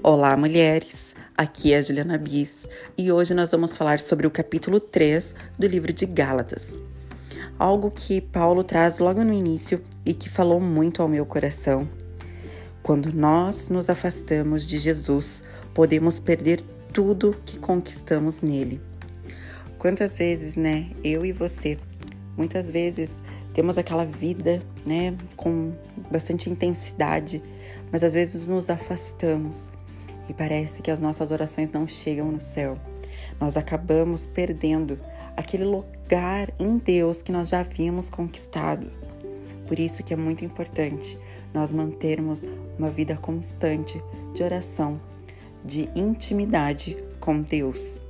Olá, mulheres! Aqui é a Juliana Bis e hoje nós vamos falar sobre o capítulo 3 do livro de Gálatas. Algo que Paulo traz logo no início e que falou muito ao meu coração. Quando nós nos afastamos de Jesus, podemos perder tudo que conquistamos nele. Quantas vezes, né, eu e você, muitas vezes temos aquela vida, né, com bastante intensidade, mas às vezes nos afastamos e parece que as nossas orações não chegam no céu. Nós acabamos perdendo aquele lugar em Deus que nós já havíamos conquistado. Por isso que é muito importante nós mantermos uma vida constante de oração, de intimidade com Deus.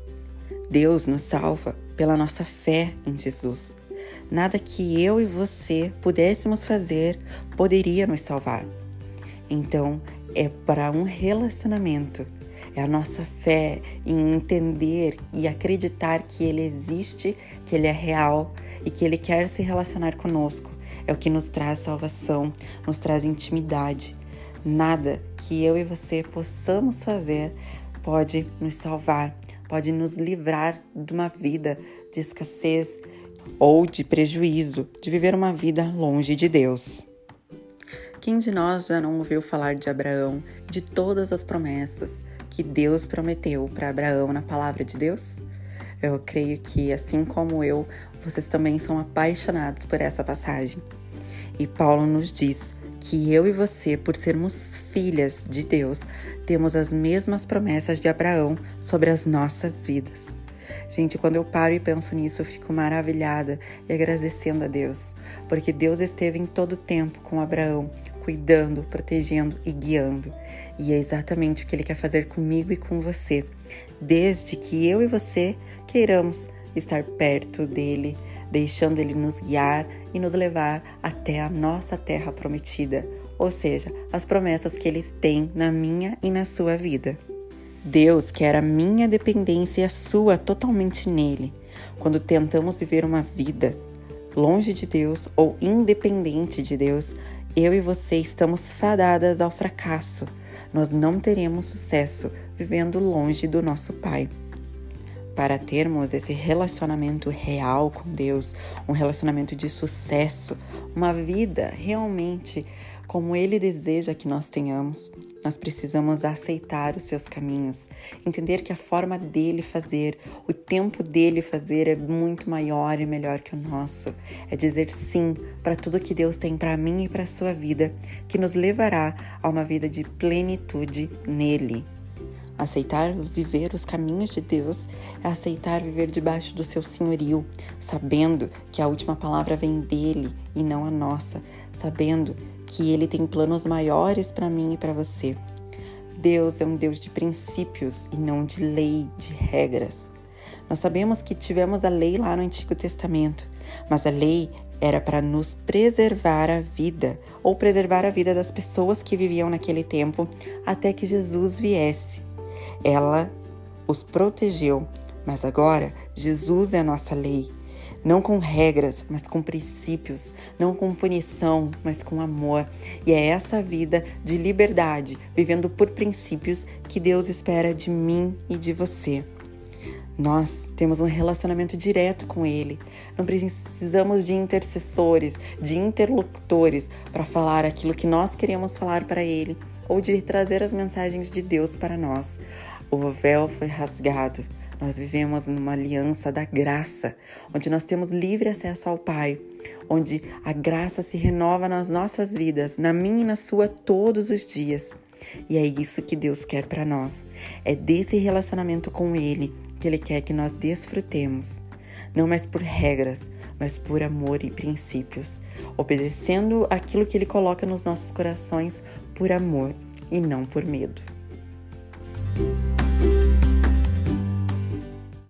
Deus nos salva pela nossa fé em Jesus. Nada que eu e você pudéssemos fazer poderia nos salvar. Então, é para um relacionamento. É a nossa fé em entender e acreditar que Ele existe, que Ele é real e que Ele quer se relacionar conosco. É o que nos traz salvação, nos traz intimidade. Nada que eu e você possamos fazer pode nos salvar, pode nos livrar de uma vida de escassez ou de prejuízo, de viver uma vida longe de Deus. Quem de nós já não ouviu falar de Abraão, de todas as promessas que Deus prometeu para Abraão na palavra de Deus? Eu creio que, assim como eu, vocês também são apaixonados por essa passagem. E Paulo nos diz que eu e você, por sermos filhas de Deus, temos as mesmas promessas de Abraão sobre as nossas vidas. Gente, quando eu paro e penso nisso, eu fico maravilhada e agradecendo a Deus, porque Deus esteve em todo tempo com Abraão, cuidando, protegendo e guiando. E é exatamente o que Ele quer fazer comigo e com você, desde que eu e você queiramos estar perto dele, deixando Ele nos guiar e nos levar até a nossa terra prometida, ou seja, as promessas que Ele tem na minha e na sua vida. Deus quer a minha dependência e a sua totalmente nele. Quando tentamos viver uma vida longe de Deus ou independente de Deus, eu e você estamos fadadas ao fracasso. Nós não teremos sucesso vivendo longe do nosso Pai. Para termos esse relacionamento real com Deus, um relacionamento de sucesso, uma vida realmente como Ele deseja que nós tenhamos, nós precisamos aceitar os seus caminhos, entender que a forma dele fazer, o tempo dele fazer é muito maior e melhor que o nosso. É dizer sim para tudo que Deus tem para mim e para a sua vida, que nos levará a uma vida de plenitude nele. Aceitar viver os caminhos de Deus é aceitar viver debaixo do seu senhorio, sabendo que a última palavra vem dele e não a nossa, sabendo que Ele tem planos maiores para mim e para você. Deus é um Deus de princípios e não de lei, de regras. Nós sabemos que tivemos a lei lá no Antigo Testamento, mas a lei era para nos preservar a vida ou preservar a vida das pessoas que viviam naquele tempo até que Jesus viesse. Ela os protegeu, mas agora Jesus é a nossa lei não com regras, mas com princípios, não com punição, mas com amor. E é essa vida de liberdade, vivendo por princípios, que Deus espera de mim e de você. Nós temos um relacionamento direto com Ele. Não precisamos de intercessores, de interlocutores para falar aquilo que nós queremos falar para Ele ou de trazer as mensagens de Deus para nós. O véu foi rasgado nós vivemos numa aliança da graça, onde nós temos livre acesso ao Pai, onde a graça se renova nas nossas vidas, na minha e na sua todos os dias. E é isso que Deus quer para nós. É desse relacionamento com Ele que Ele quer que nós desfrutemos, não mais por regras, mas por amor e princípios, obedecendo aquilo que Ele coloca nos nossos corações por amor e não por medo.